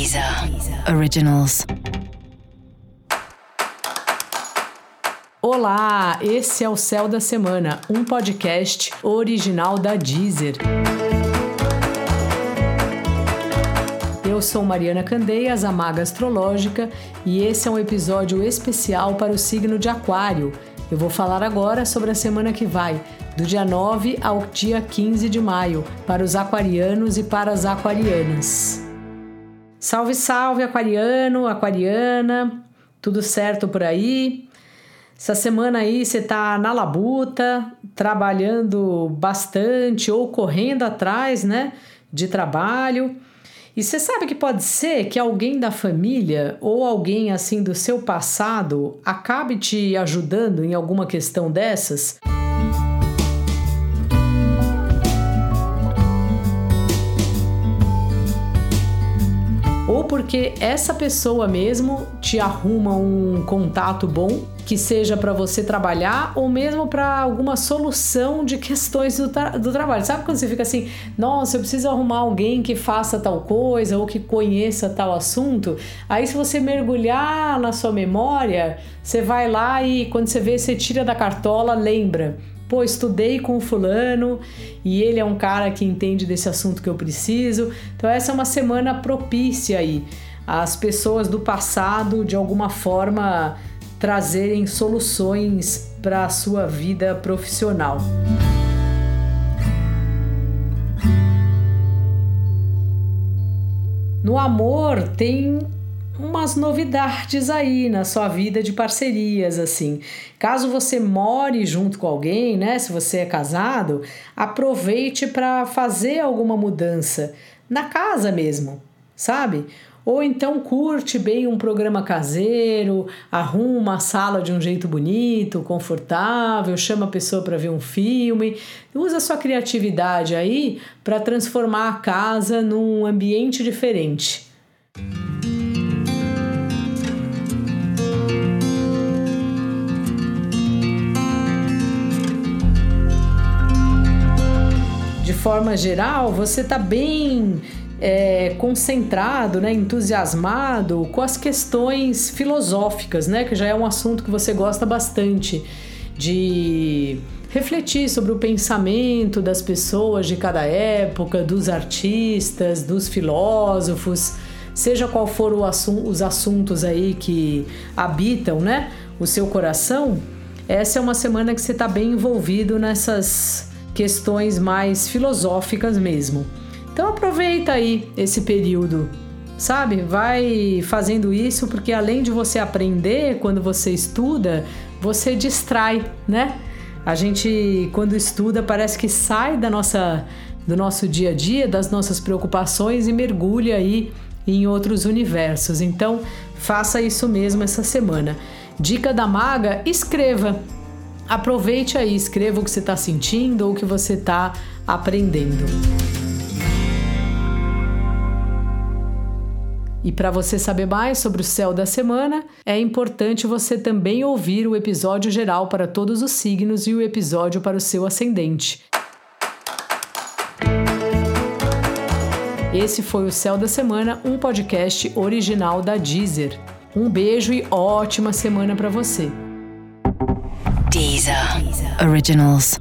Deezer Originals. Olá, esse é o Céu da Semana, um podcast original da Deezer. Eu sou Mariana Candeias, a Maga Astrológica, e esse é um episódio especial para o signo de Aquário. Eu vou falar agora sobre a semana que vai, do dia 9 ao dia 15 de maio, para os aquarianos e para as aquarianas. Salve, salve, aquariano, aquariana, tudo certo por aí? Essa semana aí você tá na labuta, trabalhando bastante ou correndo atrás, né, de trabalho. E você sabe que pode ser que alguém da família ou alguém assim do seu passado acabe te ajudando em alguma questão dessas? Ou porque essa pessoa mesmo te arruma um contato bom que seja para você trabalhar ou mesmo para alguma solução de questões do, tra do, trabalho. Sabe quando você fica assim, nossa, eu preciso arrumar alguém que faça tal coisa ou que conheça tal assunto? Aí, se você mergulhar na sua memória, você vai lá e quando você vê, você tira da cartola, lembra pô, estudei com o fulano e ele é um cara que entende desse assunto que eu preciso. Então essa é uma semana propícia aí as pessoas do passado de alguma forma trazerem soluções para a sua vida profissional. No amor tem umas novidades aí na sua vida de parcerias, assim. Caso você more junto com alguém, né? Se você é casado, aproveite para fazer alguma mudança na casa mesmo, sabe? Ou então curte bem um programa caseiro, arruma a sala de um jeito bonito, confortável, chama a pessoa para ver um filme. Usa a sua criatividade aí para transformar a casa num ambiente diferente. Forma geral, você está bem é, concentrado, né, entusiasmado com as questões filosóficas, né, que já é um assunto que você gosta bastante de refletir sobre o pensamento das pessoas de cada época, dos artistas, dos filósofos, seja qual for assun os assuntos aí que habitam, né, o seu coração. Essa é uma semana que você está bem envolvido nessas questões mais filosóficas mesmo. Então aproveita aí esse período, sabe? Vai fazendo isso porque além de você aprender quando você estuda, você distrai, né? A gente quando estuda parece que sai da nossa do nosso dia a dia, das nossas preocupações e mergulha aí em outros universos. Então, faça isso mesmo essa semana. Dica da maga: escreva Aproveite aí, escreva o que você está sentindo ou o que você está aprendendo. E para você saber mais sobre o céu da semana, é importante você também ouvir o episódio geral para todos os signos e o episódio para o seu ascendente. Esse foi o Céu da Semana, um podcast original da Deezer. Um beijo e ótima semana para você. Deezer. Originals.